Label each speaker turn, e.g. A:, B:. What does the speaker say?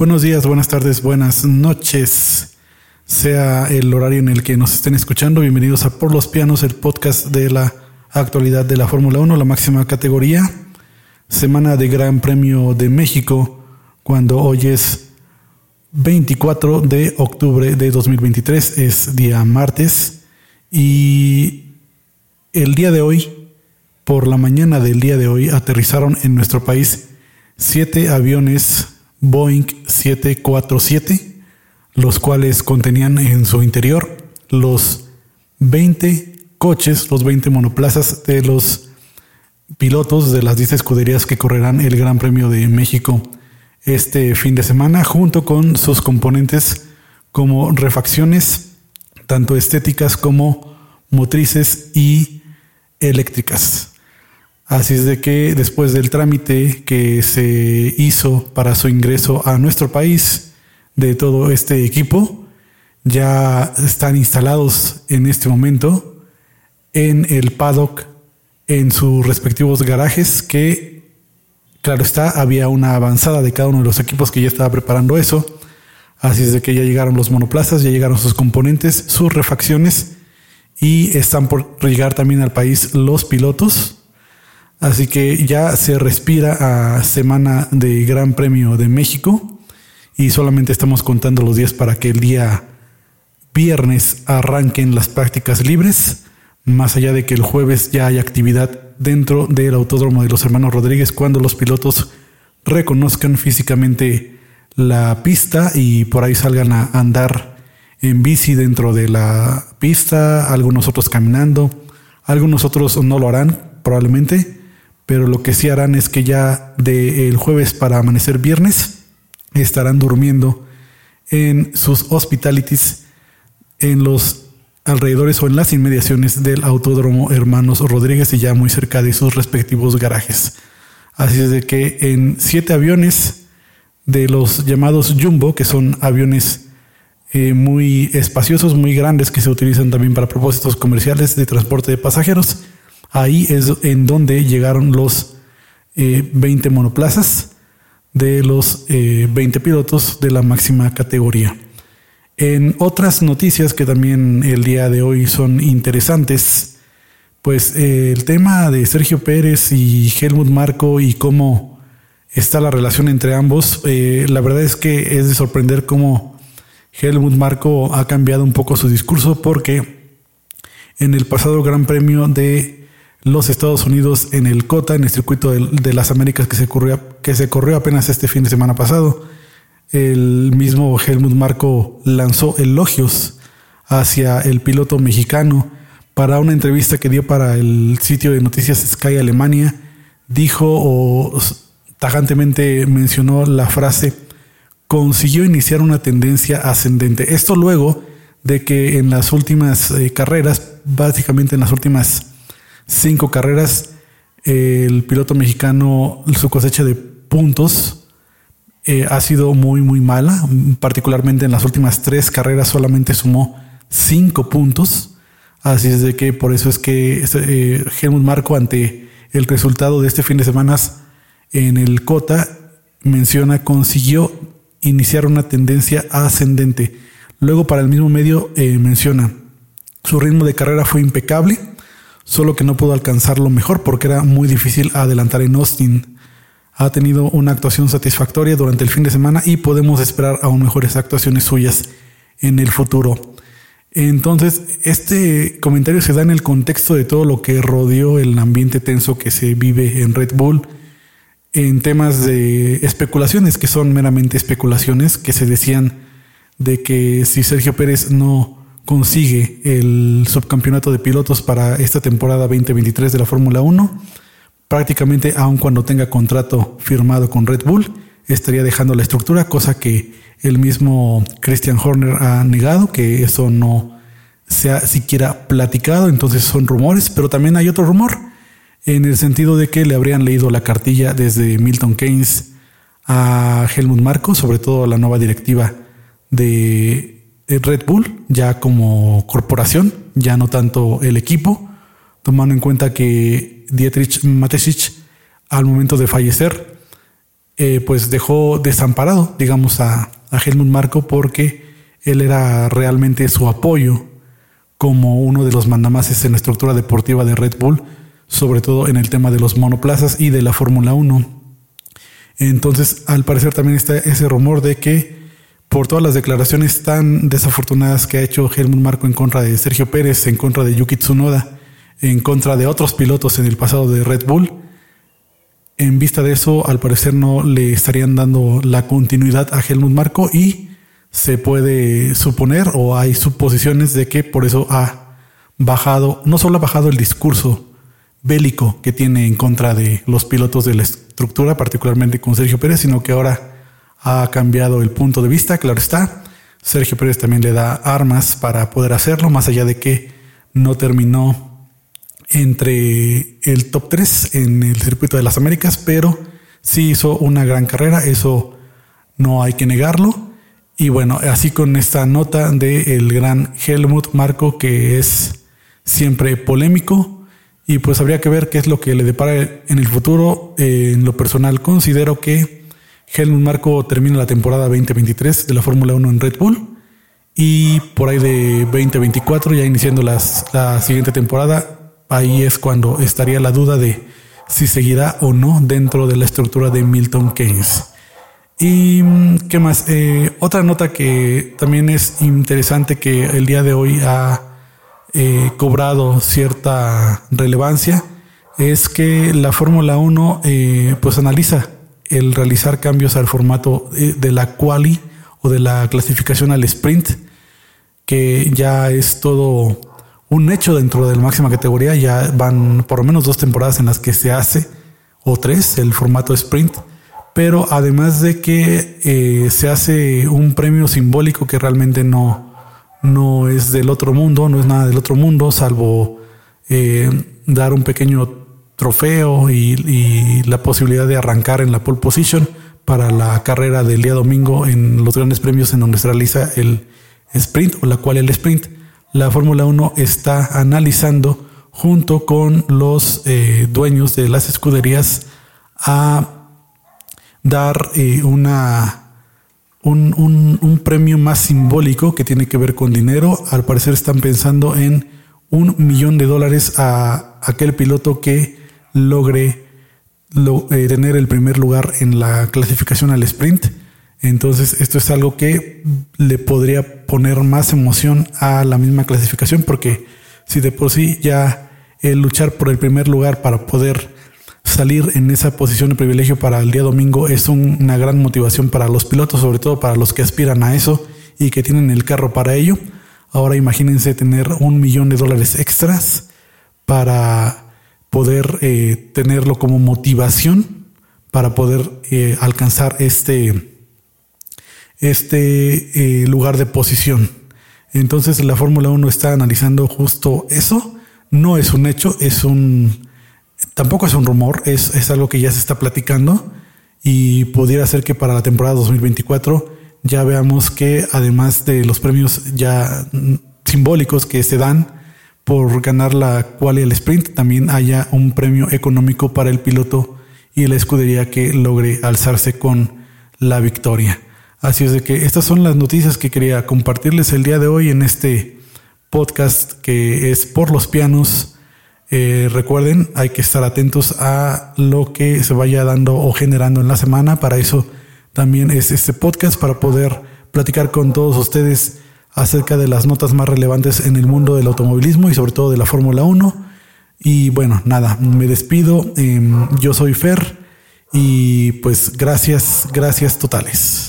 A: Buenos días, buenas tardes, buenas noches. Sea el horario en el que nos estén escuchando, bienvenidos a Por los Pianos, el podcast de la actualidad de la Fórmula 1, la máxima categoría. Semana de Gran Premio de México, cuando hoy es 24 de octubre de 2023, es día martes. Y el día de hoy, por la mañana del día de hoy, aterrizaron en nuestro país siete aviones Boeing 747, los cuales contenían en su interior los 20 coches, los 20 monoplazas de los pilotos de las 10 escuderías que correrán el Gran Premio de México este fin de semana, junto con sus componentes como refacciones, tanto estéticas como motrices y eléctricas. Así es de que después del trámite que se hizo para su ingreso a nuestro país de todo este equipo, ya están instalados en este momento en el paddock en sus respectivos garajes que, claro está, había una avanzada de cada uno de los equipos que ya estaba preparando eso. Así es de que ya llegaron los monoplazas, ya llegaron sus componentes, sus refacciones y están por llegar también al país los pilotos Así que ya se respira a semana de Gran Premio de México y solamente estamos contando los días para que el día viernes arranquen las prácticas libres, más allá de que el jueves ya hay actividad dentro del Autódromo de los Hermanos Rodríguez cuando los pilotos reconozcan físicamente la pista y por ahí salgan a andar en bici dentro de la pista, algunos otros caminando, algunos otros no lo harán probablemente pero lo que sí harán es que ya del jueves para amanecer viernes estarán durmiendo en sus hospitalities en los alrededores o en las inmediaciones del Autódromo Hermanos Rodríguez y ya muy cerca de sus respectivos garajes. Así es de que en siete aviones de los llamados Jumbo, que son aviones eh, muy espaciosos, muy grandes, que se utilizan también para propósitos comerciales de transporte de pasajeros, Ahí es en donde llegaron los 20 eh, monoplazas de los 20 eh, pilotos de la máxima categoría. En otras noticias que también el día de hoy son interesantes, pues eh, el tema de Sergio Pérez y Helmut Marco y cómo está la relación entre ambos, la verdad es que es de sorprender cómo Helmut Marco ha cambiado un poco su discurso porque en el pasado Gran Premio de los Estados Unidos en el COTA, en el circuito de, las Américas que se, corrió, que se corrió apenas este fin de semana pasado. El mismo Helmut Marco lanzó elogios hacia el piloto mexicano para una entrevista que dio para el sitio de noticias Sky Alemania. Dijo o tajantemente mencionó la frase consiguió iniciar una tendencia ascendente. Esto luego de que en las últimas eh, carreras, básicamente en las últimas cinco carreras, el piloto mexicano, su cosecha de puntos eh, ha sido muy, muy mala. Particularmente en las últimas tres carreras solamente sumó cinco puntos. Así es de que por eso es que eh, Helmut Marco, ante el resultado de este fin de semana en el Cota, menciona consiguió iniciar una tendencia ascendente. Luego, para el mismo medio, eh, menciona su ritmo de carrera fue impecable solo que no pudo alcanzarlo mejor porque era muy difícil adelantar en Austin. Ha tenido una actuación satisfactoria durante el fin de semana y podemos esperar aún mejores actuaciones suyas en el futuro. Entonces, este comentario se da en el contexto de todo lo que rodeó el ambiente tenso que se vive en Red Bull, en temas de especulaciones, que son meramente especulaciones, que se decían de que si Sergio Pérez no consigue el subcampeonato de pilotos para esta temporada 2023 de la Fórmula 1, prácticamente aun cuando tenga contrato firmado con Red Bull, estaría dejando la estructura, cosa que el mismo Christian Horner ha negado, que eso no se ha siquiera platicado, entonces son rumores, pero también hay otro rumor, en el sentido de que le habrían leído la cartilla desde Milton Keynes a Helmut Marko, sobre todo la nueva directiva de Red Bull ya como corporación, ya no tanto el equipo, tomando en cuenta que Dietrich Matesic al momento de fallecer eh, pues dejó desamparado, digamos, a, a Helmut Marco porque él era realmente su apoyo como uno de los mandamases en la estructura deportiva de Red Bull, sobre todo en el tema de los monoplazas y de la Fórmula 1. Entonces, al parecer también está ese rumor de que por todas las declaraciones tan desafortunadas que ha hecho Helmut Marco en contra de Sergio Pérez, en contra de Yuki Tsunoda, en contra de otros pilotos en el pasado de Red Bull, en vista de eso, al parecer no le estarían dando la continuidad a Helmut Marco y se puede suponer o hay suposiciones de que por eso ha bajado, no solo ha bajado el discurso bélico que tiene en contra de los pilotos de la estructura, particularmente con Sergio Pérez, sino que ahora ha cambiado el punto de vista, claro está. Sergio Pérez también le da armas para poder hacerlo, más allá de que no terminó entre el top 3 en el circuito de las Américas, pero sí hizo una gran carrera, eso no hay que negarlo. Y bueno, así con esta nota del el gran Helmut Marco, que es siempre polémico, y pues habría que ver qué es lo que le depara en el futuro. En lo personal, considero que Helmut Marco termina la temporada 2023 de la Fórmula 1 en Red Bull. Y por ahí de 2024, ya iniciando las, la siguiente temporada, ahí es cuando estaría la duda de si seguirá o no dentro de la estructura de Milton Keynes. Y mm, qué más, eh, otra nota que también es interesante que el día de hoy ha eh, cobrado cierta relevancia es que la Fórmula 1 eh, pues analiza el realizar cambios al formato de la quali o de la clasificación al sprint, que ya es todo un hecho dentro de la máxima categoría. Ya van por lo menos dos temporadas en las que se hace, o tres, el formato sprint. Pero además de que eh, se hace un premio simbólico que realmente no, no es del otro mundo, no es nada del otro mundo, salvo eh, dar un pequeño trofeo y, la posibilidad de arrancar en la pole position para la carrera del día domingo en los grandes premios en donde se realiza el sprint o la cual el sprint la Fórmula 1 está analizando junto con los eh, dueños de las escuderías a dar eh, una, un, un, premio más simbólico que tiene que ver con dinero. Al parecer están pensando en un millón de dólares a aquel piloto que logre eh, tener el primer lugar en la clasificación al sprint. Entonces, esto es algo que le podría poner más emoción a la misma clasificación, porque si de por sí ya el luchar por el primer lugar para poder salir en esa posición de privilegio para el día domingo es una gran motivación para los pilotos, sobre todo para los que aspiran a eso y que tienen el carro para ello. Ahora imagínense tener un millón de dólares extras para poder eh, tenerlo como motivación para poder eh, alcanzar este este eh, lugar de posición. Entonces la Fórmula 1 está analizando justo eso. No es un hecho, es un... Tampoco es un rumor, es, es algo que ya se está platicando y pudiera ser que para la temporada 2024 ya veamos que además de los premios ya simbólicos que se dan por ganar la quali y el sprint, también haya un premio económico para el piloto y la escudería que logre alzarse con la victoria. Así es de que estas son las noticias que quería compartirles el día de hoy en este podcast que es por los pianos. Eh, recuerden, hay que estar atentos a lo que se vaya dando o generando en la semana. Para eso también es este podcast, para poder platicar con todos ustedes acerca de las notas más relevantes en el mundo del automovilismo y sobre todo de la Fórmula 1. Y bueno, nada, me despido. Em, yo soy Fer y pues gracias, gracias totales.